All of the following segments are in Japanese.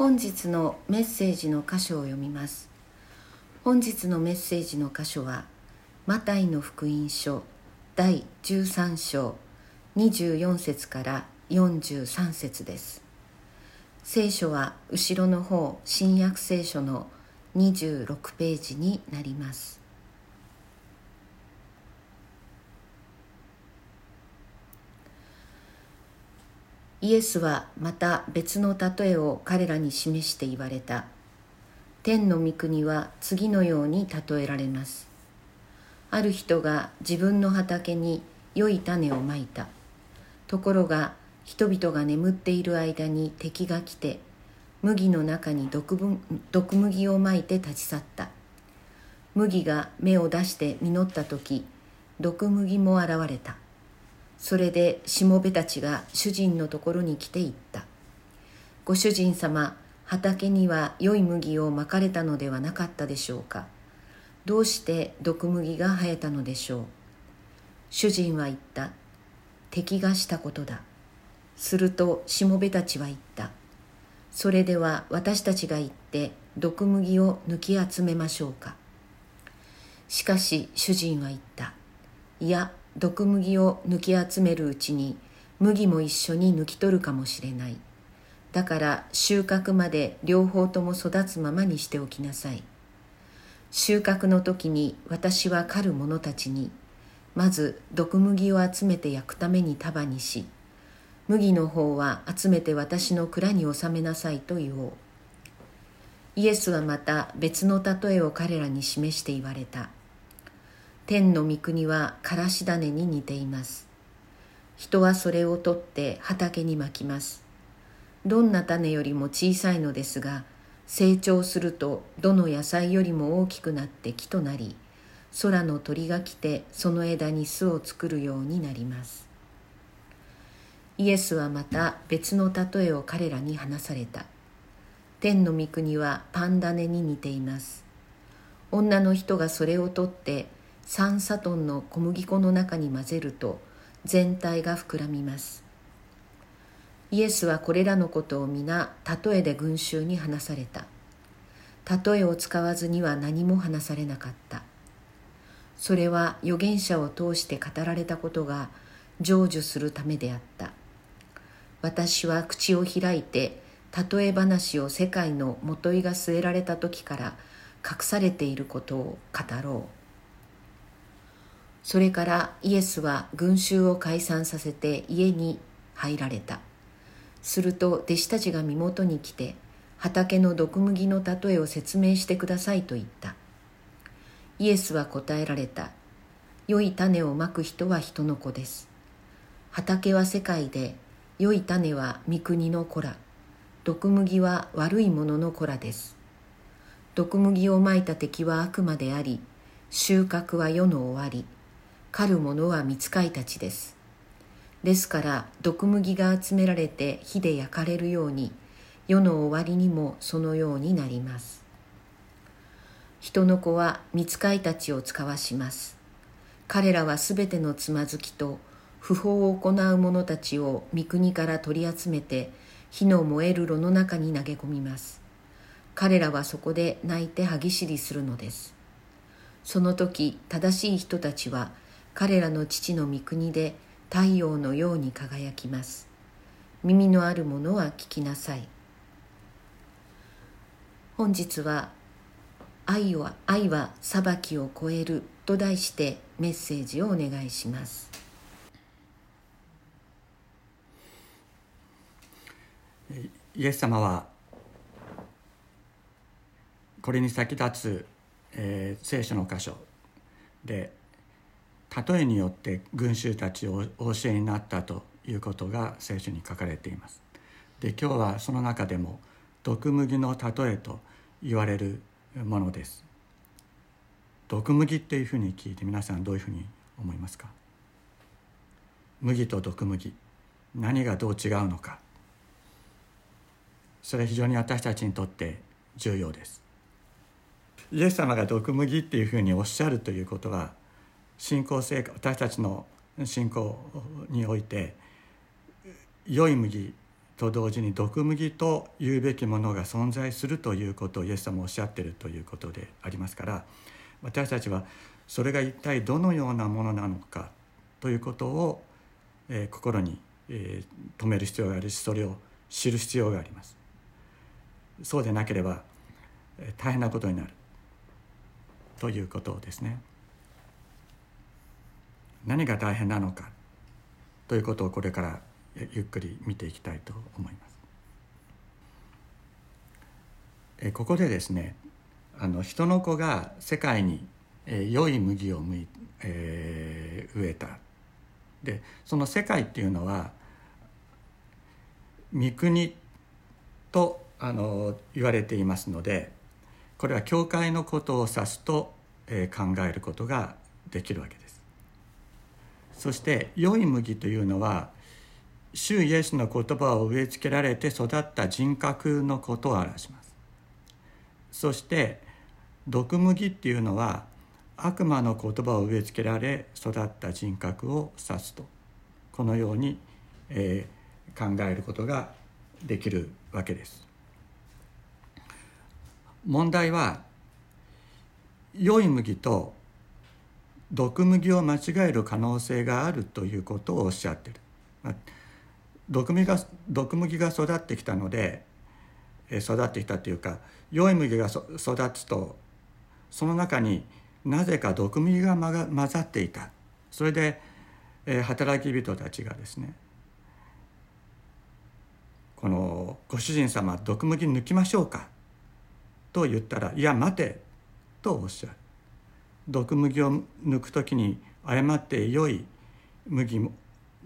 本日のメッセージの箇所を読みます。本日のメッセージの箇所はマタイの福音書第13章24節から43節です。聖書は後ろの方新約聖書の26ページになります。イエスはまた別の例えを彼らに示して言われた。天の御国は次のように例えられます。ある人が自分の畑に良い種をまいた。ところが人々が眠っている間に敵が来て麦の中に毒毒麦をまいて立ち去った。麦が芽を出して実った時毒麦も現れた。それでしもべたちが主人のところに来て言った。ご主人様、畑には良い麦をまかれたのではなかったでしょうか。どうして毒麦が生えたのでしょう。主人は言った。敵がしたことだ。するとしもべたちは言った。それでは私たちが行って毒麦を抜き集めましょうか。しかし主人は言った。いや、毒麦を抜き集めるうちに麦も一緒に抜き取るかもしれない。だから収穫まで両方とも育つままにしておきなさい。収穫の時に私は狩る者たちにまず毒麦を集めて焼くために束にし麦の方は集めて私の蔵に収めなさいと言おう。イエスはまた別の例えを彼らに示して言われた。天の御国はからし種に似ています。人はそれを取って畑にまきます。どんな種よりも小さいのですが成長するとどの野菜よりも大きくなって木となり空の鳥が来てその枝に巣を作るようになります。イエスはまた別の例えを彼らに話された。天の御国はパン種に似ています。女の人がそれを取って3サトンの小麦粉の中に混ぜると全体が膨らみます。イエスはこれらのことを皆例えで群衆に話された。例えを使わずには何も話されなかった。それは預言者を通して語られたことが成就するためであった。私は口を開いて例え話を世界のもといが据えられた時から隠されていることを語ろう。それからイエスは群衆を解散させて家に入られた。すると弟子たちが身元に来て畑の毒麦の例えを説明してくださいと言った。イエスは答えられた。良い種をまく人は人の子です。畑は世界で良い種は御国の子ら。毒麦は悪いものの子らです。毒麦をまいた敵は悪魔であり収穫は世の終わり。狩る者は見つかいたちです。ですから毒麦が集められて火で焼かれるように世の終わりにもそのようになります。人の子は見つかいたちを使わします。彼らはすべてのつまずきと不法を行う者たちを三国から取り集めて火の燃える炉の中に投げ込みます。彼らはそこで泣いて歯ぎしりするのです。その時正しい人たちは彼らの父の御国で太陽のように輝きます。耳のあるものは聞きなさい。本日は愛は愛は裁きを超えると題してメッセージをお願いします。イエス様はこれに先立つ、えー、聖書の箇所で例えによって群衆たちをお教えになったということが聖書に書かれています。で今日はその中でも毒麦の例えと言われるものです。毒麦っていうふうに聞いて皆さんどういうふうに思いますか？麦と毒麦何がどう違うのか？それ非常に私たちにとって重要ですイエス様が毒麦っていうふうにおっしゃるということは信仰生活私たちの信仰において良い麦と同時に毒麦と言うべきものが存在するということをイエス様おっしゃってるということでありますから私たちはそれが一体どのようなものなのかということを、えー、心に、えー、止める必要があるしそれを知る必要があります。そうでなければ、え、大変なことになるということですね。何が大変なのかということをこれからゆっくり見ていきたいと思います。えここでですねあの人の子が世界に、え良い麦をむい、えー、植えたでその世界っていうのは御国とあの言われていますのでこれは教会のことを指すと、え、考えることができるわけです。そして良い麦というのは主イエスの言葉を植え付けられて育った人格のことを表します。そして毒麦っていうのは悪魔の言葉を植え付けられ育った人格を指すと。このように、えー、考えることができるわけです。問題は良い麦と毒麦を間違える可能性があるということをおっしゃってる、まあ毒麦が毒麦が育ってきたので育ってきたというか良い麦が育つとその中になぜか毒麦が混ざっていた。それで、え働き人たちがですねこのご主人様毒麦抜きましょうか？と言ったら「いや待て」とおっしゃる。毒麦を抜く時に誤って良い麦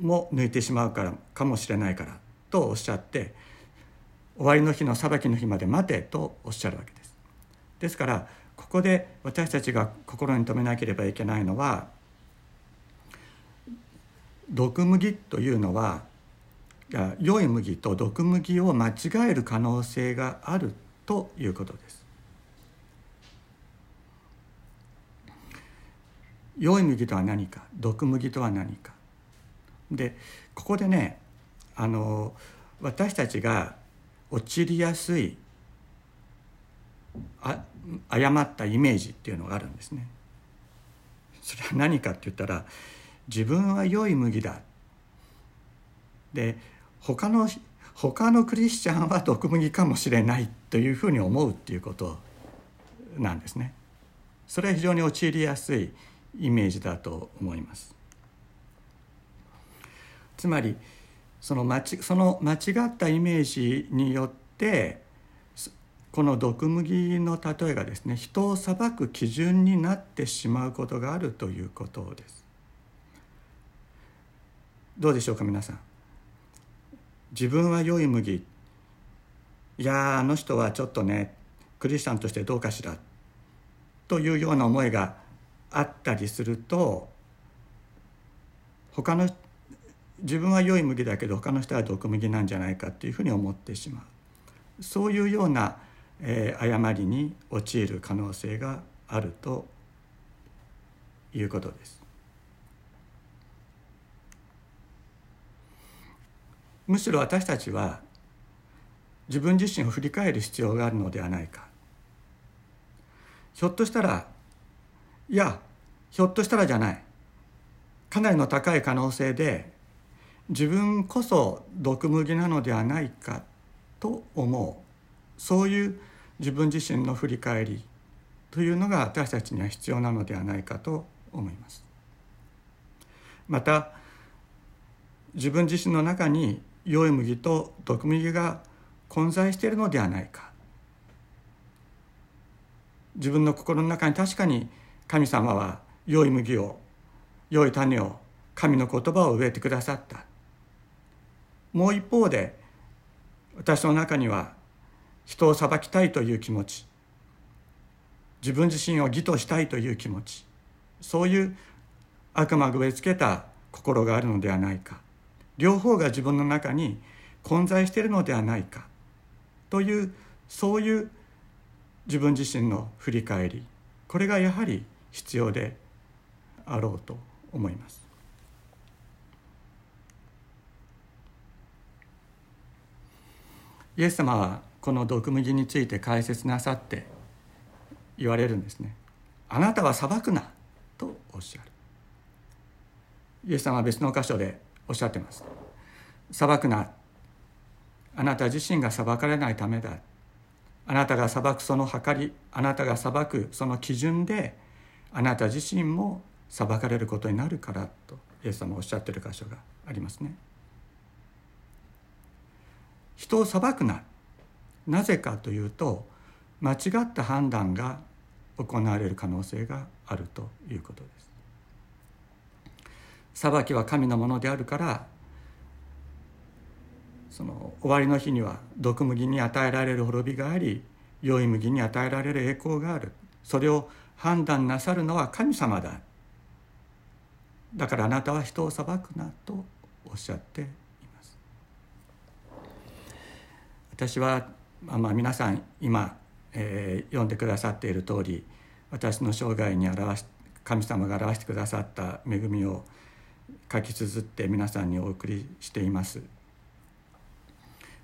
も抜いてしまうからかもしれないからとおっしゃって終わりの日の裁きの日まで待てとおっしゃるわけです。ですからここで私たちが心に留めなければいけないのは毒麦というのは良い麦と毒麦を間違える可能性があるということです。良い麦とは何か毒麦とは何かでここでねあの私たちが陥りやすいあ誤ったイメージっていうのがあるんですね。それは何かって言ったら自分は良い麦だで他の他のクリスチャンは毒麦かもしれないというふうに思うっていうことなんですね。それは非常に陥りやすいイメージだと思います。つまりその間ちその間違ったイメージによってこの毒麦の例えがですね人を裁く基準になってしまうことがあるということです。どうでしょうか皆さん。自分は良い麦いやあの人はちょっとねクリスチャンとしてどうかしらというような思いがあったりすると他の自分は良い麦だけど他の人は毒麦なんじゃないかっていうふうに思ってしまうそういうような、えー、誤りに陥る可能性があるということです。むしろ私たちは自分自身を振り返る必要があるのではないかひょっとしたらいやひょっとしたらじゃない。かなりの高い可能性で自分こそ毒麦なのではないかと思う。そういう自分自身の振り返りというのが私たちには必要なのではないかと思います。また自分自身の中に良い麦と毒麦が混在しているのではないか。自分の心の中に確かに神様は良い麦を良い種を神の言葉を植えてくださった。もう一方で私の中には人を裁きたいという気持ち自分自身を義としたいという気持ちそういう悪魔が植え付けた心があるのではないか。両方が自分の中に混在しているのではないか。というそういう自分自身の振り返り。これがやはり必要であろうと思います。イエス様はこの毒麦について解説なさって言われるんですね。あなたは裁くなとおっしゃる。イエス様は別の箇所でおっしゃってます。裁くな。あなた自身が裁かれないためだ。あなたが裁くその計りあなたが裁くその基準であなた自身も裁かれることになるからとイエス様おっしゃっている箇所がありますね。人を裁くななぜかというと間違った判断が行われる可能性があるということです。裁きは神のものであるからその終わりの日には毒麦に与えられる滅びがあり良い麦に与えられる栄光があるそれを判断なさるのは神様だ。だからあなたは人を裁くなとおっしゃっています。私は、まあ、皆さん今、えー、読んでくださっている通り私の生涯に表し神様が表してくださった恵みを書き綴って皆さんにお送りしています。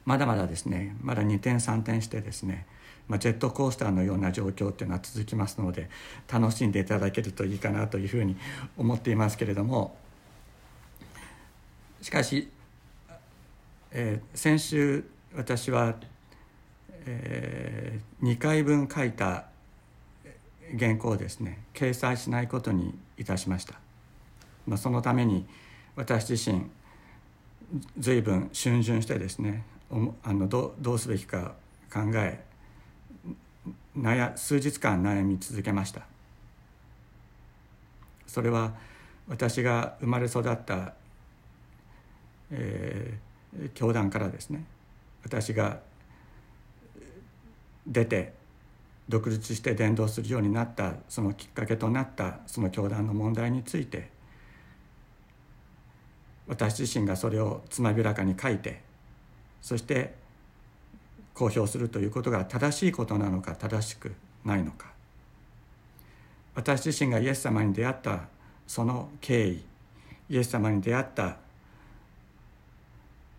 まだまだですねまだ2点3点してですね、まあ、ジェットコースターのような状況っていうのは続きますので楽しんでいただけるといいかなというふうに思っていますけれどもしかし、えー、先週私は、えー、2回分書いた原稿をですね掲載しないことにいたしました。まあ、そのために私自身随分逡巡してですねあのどどうすべきか考え悩数日間悩み続けました。それは私が生まれ育った、えー、教団からですね。私が出て独立して伝道するようになったそのきっかけとなったその教団の問題について私自身がそれをつまびらかに書いてそして公表するということが正しいことなのか正しくないのか。私自身がイエス様に出会ったその経緯イエス様に出会った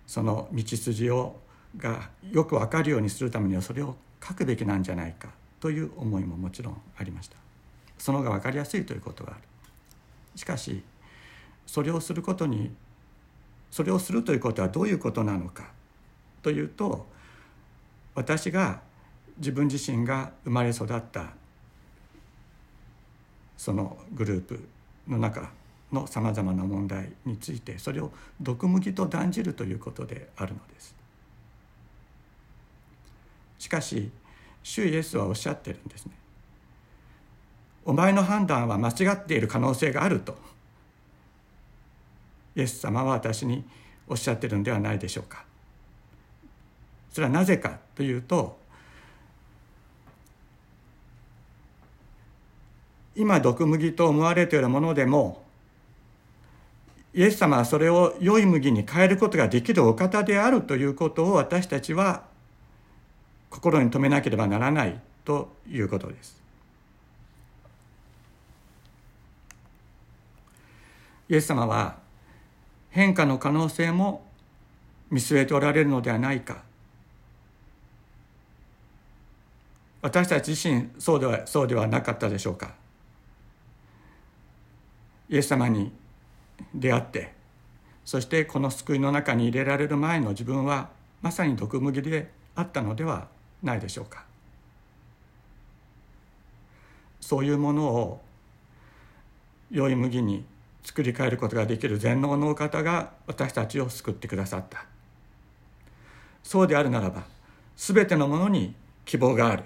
その道筋をがよく分かるようにするためにはそれを書くべきなんじゃないかという思いももちろんありました。その方が分かりやすいということがある。しかしそれをすることにそれをするということはどういうことなのかというと私が自分自身が生まれ育ったそのグループの中のさまざまな問題についてそれを毒麦と断じるということであるのです。しかし主イエスはおっしゃってるんですね。お前の判断は間違っている可能性があるとイエス様は私におっしゃってるんではないでしょうか。それはなぜかというと今毒麦と思われているものでもイエス様はそれを良い麦に変えることができるお方であるということを私たちは心に留めなければならないということです。イエス様は変化の可能性も見据えておられるのではないか私たち自身そうではそうではなかったでしょうか。イエス様に出会ってそしてこの救いの中に入れられる前の自分はまさに毒麦であったのではないでしょうか。そういうものを良い麦に作り変えることができる全能のお方が私たちを救ってくださった。そうであるならば全てのものに希望がある。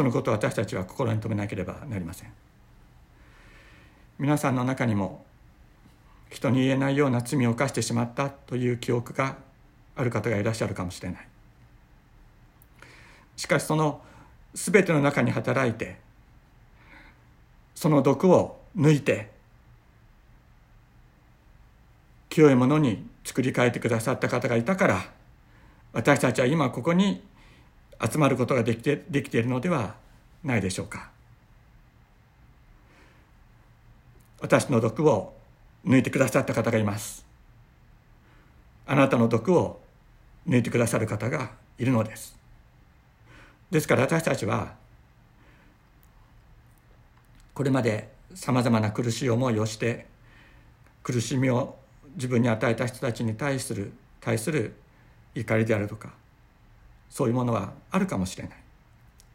そのことを私たちは心に留めなければなりません。皆さんの中にも人に言えないような罪を犯してしまったという記憶がある方がいらっしゃるかもしれない。しかしその全ての中に働いてその毒を抜いて清いものに作り変えてくださった方がいたから私たちは今ここに集まることができてできているのではないでしょうか。私の毒を抜いてくださった方がいます。あなたの毒を抜いてくださる方がいるのです。ですから私たちはこれまでさまざまな苦しい思いをして苦しみを自分に与えた人たちに対する対する怒りであるとかそういうものはあるかもしれない。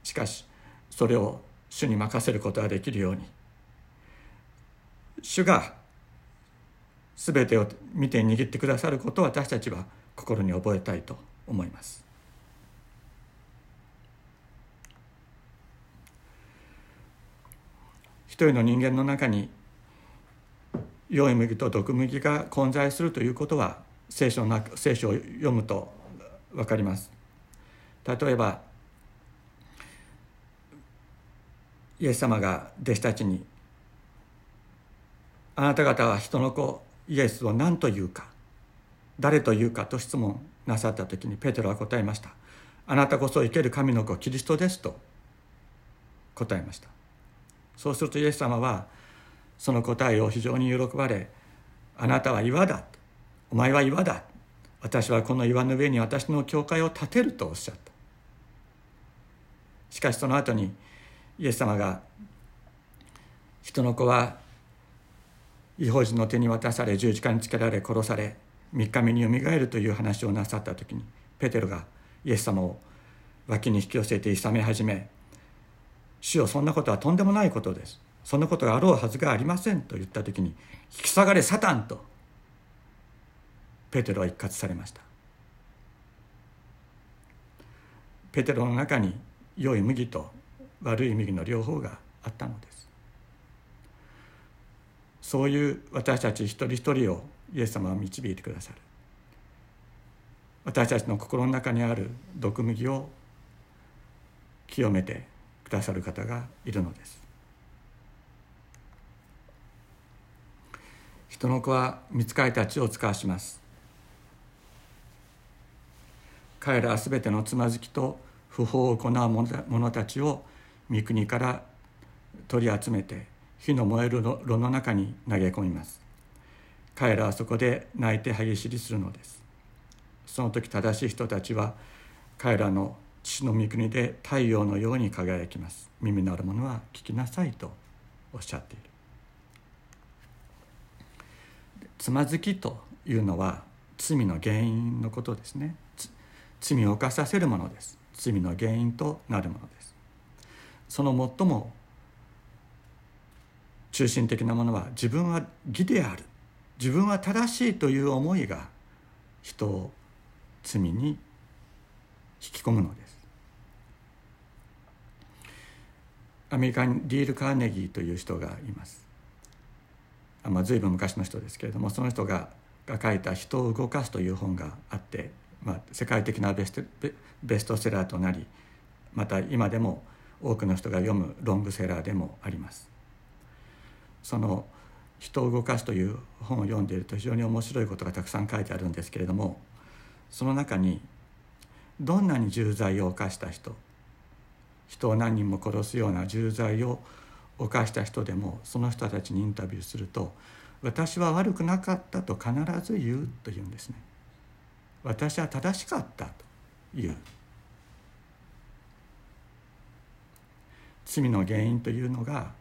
しかしそれを主に任せることができるように。主が全てを見て握ってくださることを私たちは心に覚えたいと思います。一人の人間の中に良い麦と毒麦が混在するということは聖書の聖書を読むと分かります。例えばイエス様が弟子たちに「あなた方は人の子イエスを何と言うか誰と言うか」と質問なさった時にペテロは答えました「あなたこそ生ける神の子キリストです」と答えました。そうするとイエス様はその答えを非常に喜ばれ「あなたは岩だ」お前は岩だ。私はこの岩の上に私の教会を建てるとおっしゃった。しかしその後にイエス様が人の子は違法人の手に渡され十字架につけられ殺され3日目によみがえるという話をなさった時にペテロがイエス様を脇に引き寄せていさめ始め「主よそんなことはとんでもないことですそんなことがあろうはずがありません」と言った時に「引き下がれサタン!」とペテロは一括されましたペテロの中に良い麦と悪い麦の両方があったのです。そういう私たち一人一人をイエス様は導いてくださる。私たちの心の中にある毒麦を清めてくださる方がいるのです。人の子は見つかりたちを使わします。彼らは全てのつまずきと不法を行う者たちを三国から取り集めて火の燃える炉の中に投げ込みます。彼らはそこで泣いて歯ぎしりするのです。その時正しい人たちは彼らの父の御国で太陽のように輝きます。耳のある者は聞きなさいとおっしゃっている。つまずきというのは罪の原因のことですね。罪を犯させるものです。罪の原因となるものです。その最も中心的なものは自分は義である。自分は正しいという思いが人を罪に引き込むのです。アメリカにディール・カーネギーという人がいます。あまあ随分昔の人ですけれどもその人がが書いた「人を動かす」という本があってまあ、世界的なベストベストセラーとなりまた今でも多くの人が読むロングセラーでもありますその「人を動かす」という本を読んでいると非常に面白いことがたくさん書いてあるんですけれどもその中にどんなに重罪を犯した人人を何人も殺すような重罪を犯した人でもその人たちにインタビューすると「私は悪くなかった」と必ず言うというんですね。私は正しかったという。罪の原因というのが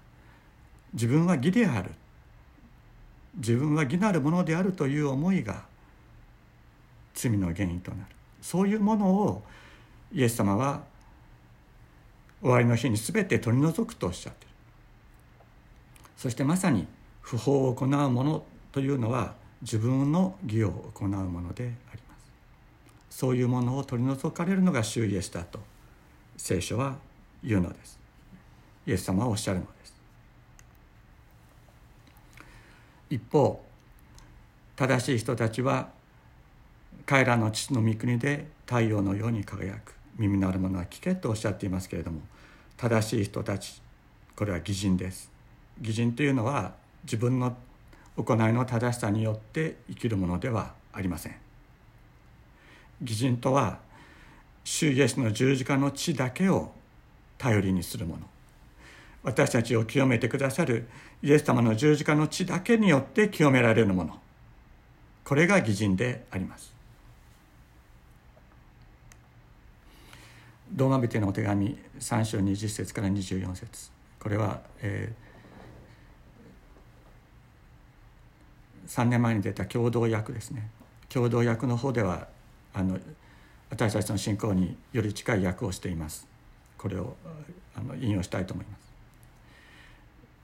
自分は義である。自分は義なるものであるという思いが罪の原因となる。そういうものをイエス様は終わりの日に全て取り除くとおっしゃっている。そしてまさに不法を行う者というのは自分の義を行うものでありそういうものを取り除かれるのが主イエスだと。聖書は言うのです。イエス様はおっしゃるのです。一方正しい人たちは彼らの父の御国で太陽のように輝く。耳のあるものは聞けとおっしゃっていますけれども正しい人たちこれは義人です。義人というのは自分の行いの正しさによって生きるものではありません。義人とは主イエスの十字架の地だけを頼りにするもの。私たちを清めてくださるイエス様の十字架の地だけによって清められるもの。これが義人であります。ローマ人のお手紙3章20節から24節。これは、えー、3年前に出た共同訳ですね。共同訳の方ではあの私たちの信仰により近い訳をしています。これをあの引用したいと思います。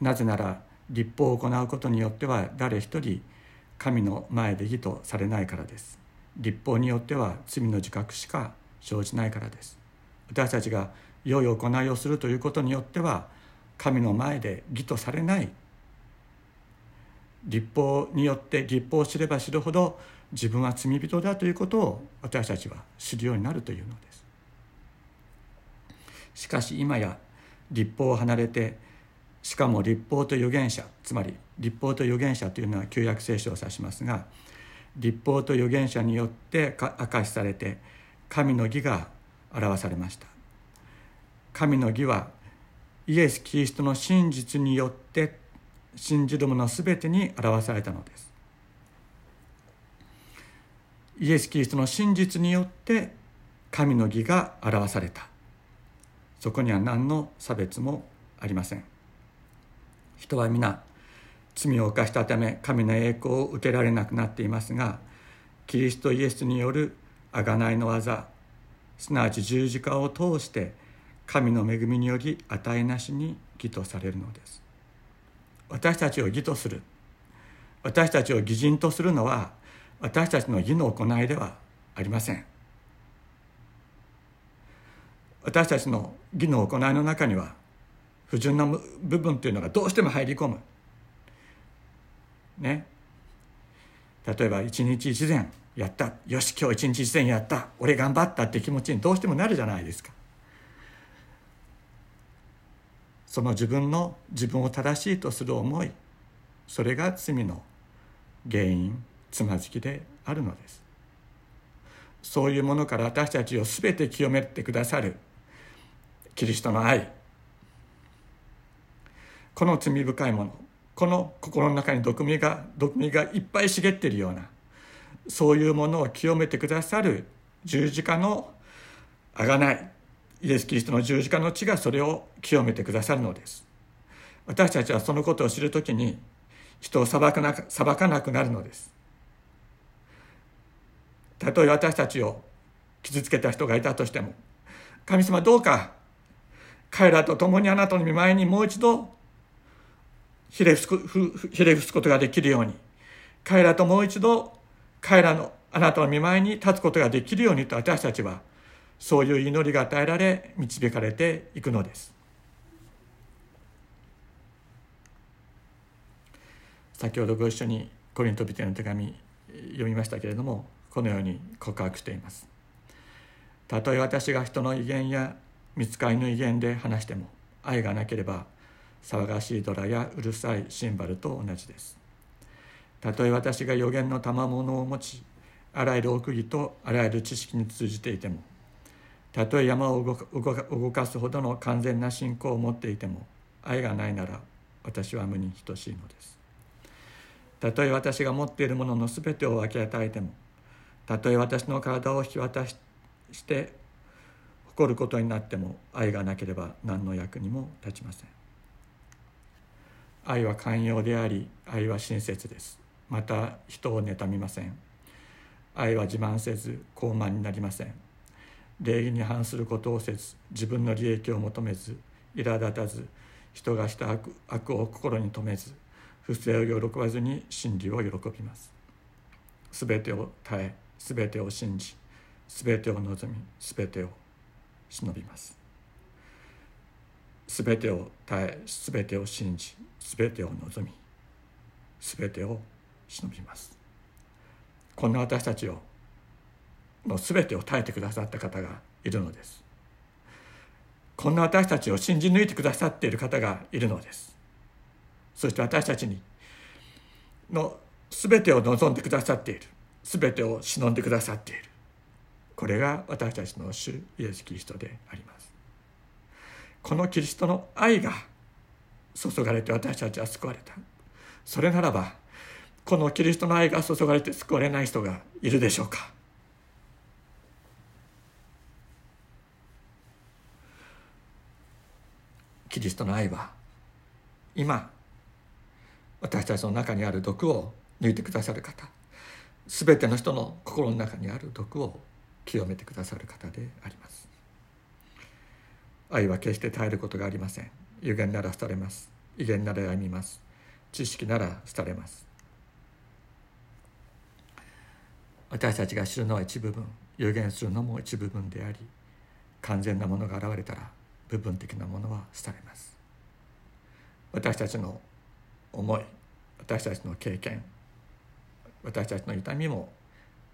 なぜなら立法を行うことによっては誰一人神の前で義とされないからです。立法によっては罪の自覚しか生じないからです。私たちが良い行いをするということによっては神の前で義とされない立法によって立法を知れば知るほど自分は罪人だということを私たちは知るようになるというのです。しかし今や立法を離れてしかも立法と預言者つまり立法と預言者というのは旧約聖書を指しますが立法と預言者によって明かしされて神の義が表されました。神の義はイエス・キリストの真実によって信じる者全てに表されたのです。イエス・キリストの真実によって神の義が表された。そこには何の差別もありません。人は皆罪を犯したため神の栄光を受けられなくなっていますがキリストイエスによる贖いの技すなわち十字架を通して神の恵みにより値なしに義とされるのです。私たちを義とする。私たちを義人とするのは私たちの義の行いではありません。私たちの義の行いの中には不純な部分というのがどうしても入り込む。ね。例えば一日一善やった。よし今日一日一善やった。俺頑張ったって気持ちにどうしてもなるじゃないですか。その自分の自分を正しいとする思いそれが罪の原因つまずきであるのです。そういうものから私たちを全て清めてくださるキリストの愛。この罪深いものこの心の中に毒味が毒味がいっぱい茂っているようなそういうものを清めてくださる十字架の贖い。イエス・キリストの十字架の血がそれを清めてくださるのです。私たちはそのことを知るときに人を裁かな裁かなくなるのです。たとえ私たちを傷つけた人がいたとしても神様どうか彼らと共にあなたの見舞いにもう一度ひれ伏すことができるように彼らともう一度彼らのあなたの見舞いに立つことができるようにと私たちはそういう祈りが与えられ導かれていくのです。先ほどご一緒にコリントビテの手紙読みましたけれどもこのように告白しています。たとえ私が人の威厳や見つかりの威厳で話しても愛がなければ騒がしいドラやうるさいシンバルと同じです。たとえ私が予言の賜物を持ちあらゆる奥義とあらゆる知識に通じていてもたとえ山を動かすほどの完全な信仰を持っていても愛がないなら私は無に等しいのです。たとえ私が持っているものの全てを分け与えてもたとえ私の体を引き渡して誇ることになっても愛がなければ何の役にも立ちません。愛は寛容であり愛は親切です。また人を妬みません。愛は自慢せず高慢になりません。礼儀に反することをせず自分の利益を求めず苛立たず人がした悪悪を心に留めず不正を喜ばずに真理を喜びます。すべてを耐えすべてを信じすべてを望みすべてを忍びます。すべてを耐えすべてを信じすべてを望みすべてを忍びます。こんな私たちをの全てを耐えてくださった方がいるのです。こんな私たちを信じ抜いてくださっている方がいるのです。そして私たちにの全てを望んでくださっている。全てを忍んでくださっている。これが私たちの主イエス・キリストであります。このキリストの愛が注がれて私たちは救われた。それならばこのキリストの愛が注がれて救われない人がいるでしょうか。キリストの愛は今私たちの中にある毒を抜いてくださる方全ての人の心の中にある毒を清めてくださる方であります。愛は決して耐えることがありません。有限なら廃れます。威厳ならやみます。知識なら廃れます。私たちが知るのは一部分。有限するのも一部分であり完全なものが現れたら部分的なものは廃れます。私たちの思い私たちの経験私たちの痛みも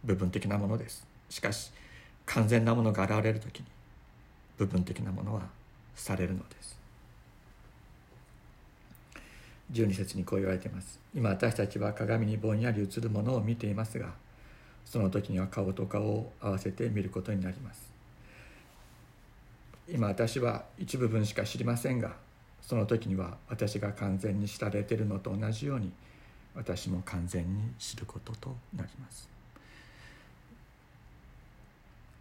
部分的なものです。しかし完全なものが現れる時に部分的なものはされるのです。12節にこう言われています。今私たちは鏡にぼんやり映るものを見ていますがその時には顔と顔を合わせて見ることになります。今私は一部分しか知りませんがその時には私が完全に知られているのと同じように私も完全に知ることとなります。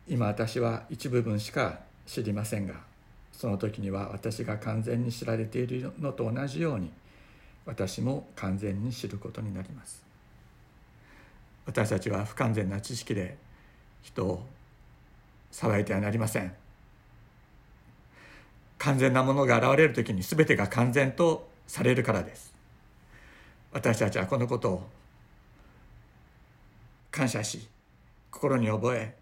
今私は一部分しか知りませんがその時には私が完全に知られているのと同じように私も完全に知ることになります。私たちは不完全な知識で人を騒いてはなりません。完全なものが現れる時に全てが完全とされるからです。私たちはこのことを感謝し心に覚え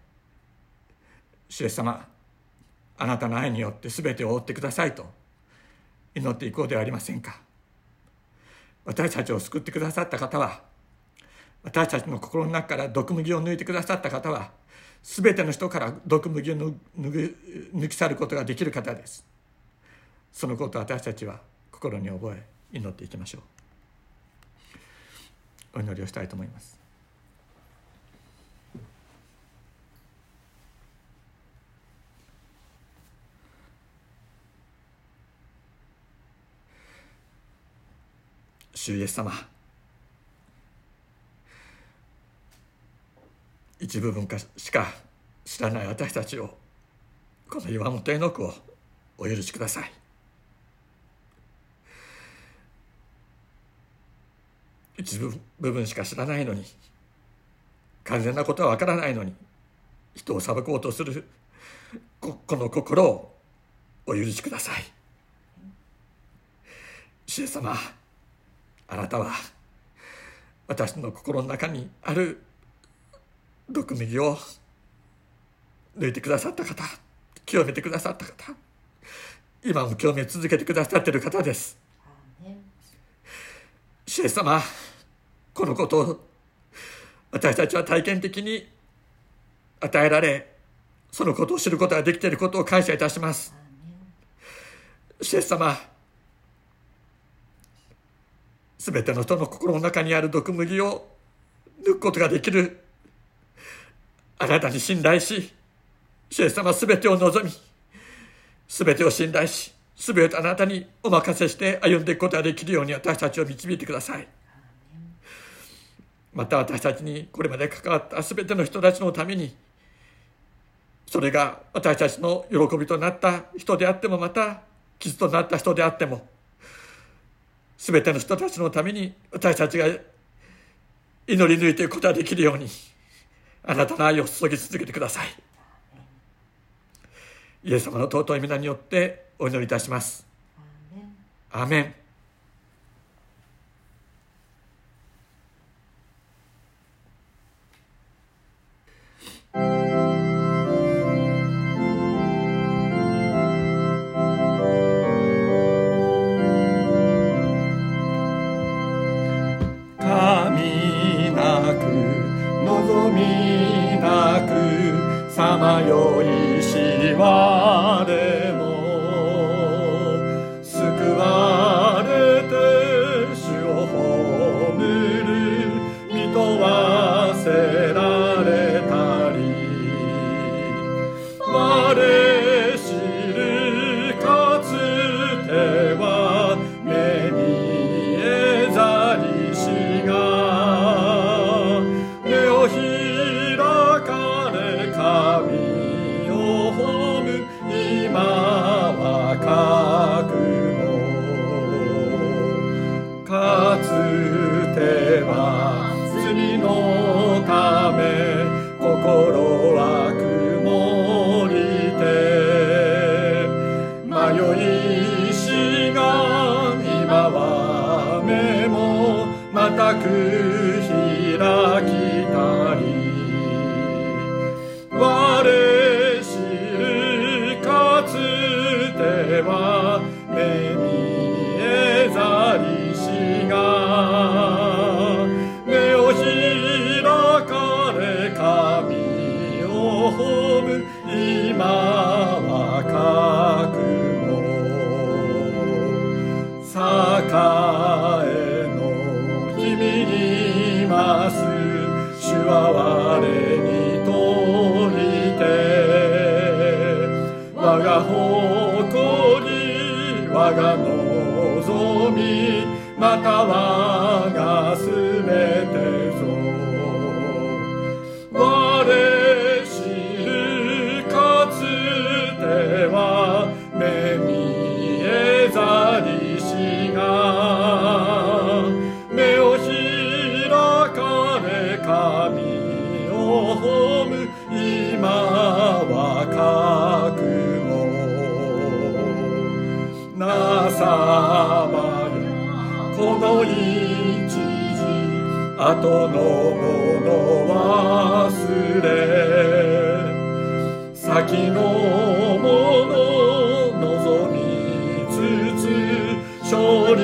主イエス様あなたの愛によって全てを覆ってくださいと祈っていこうではありませんか。私たちを救ってくださった方は私たちの心の中から毒麦を抜いてくださった方は全ての人から毒麦を抜き去ることができる方です。そのことを私たちは心に覚え祈っていきましょう。お祈りをしたいと思います。主イエス様一部分かしか知らない私たちをこの岩本絵の子をお許しください。一部分しか知らないのに。完全なことはわからないのに。人を裁こうとする。ここの心をお許しください。主様あなたは私の心の中にある。毒右を抜いてくださった方。清めてくださった方。今も清め続けてくださっている方です。主イエス様このことを私たちは体験的に与えられそのことを知ることができていることを感謝いたします。主イエス様すべての人の心の中にある毒麦を抜くことができる。あなたに信頼し主イエス様すべてを望みすべてを信頼しすべてあなたにお任せして歩んでいくことができるように私たちを導いてください。また私たちにこれまで関わったすべての人たちのためにそれが私たちの喜びとなった人であってもまた傷となった人であっても全ての人たちのために私たちが祈り抜いていくことができるようにあなたの愛を注ぎ続けてください。イエス様の尊い皆によってお祈りいたします。アメン神を褒む今みまた我がすべてぞ我知るかつては目見えざりしが目を開かれ神を褒む今は覚悟。なさばこの一時後のもの忘れ先のもの望みつつ勝利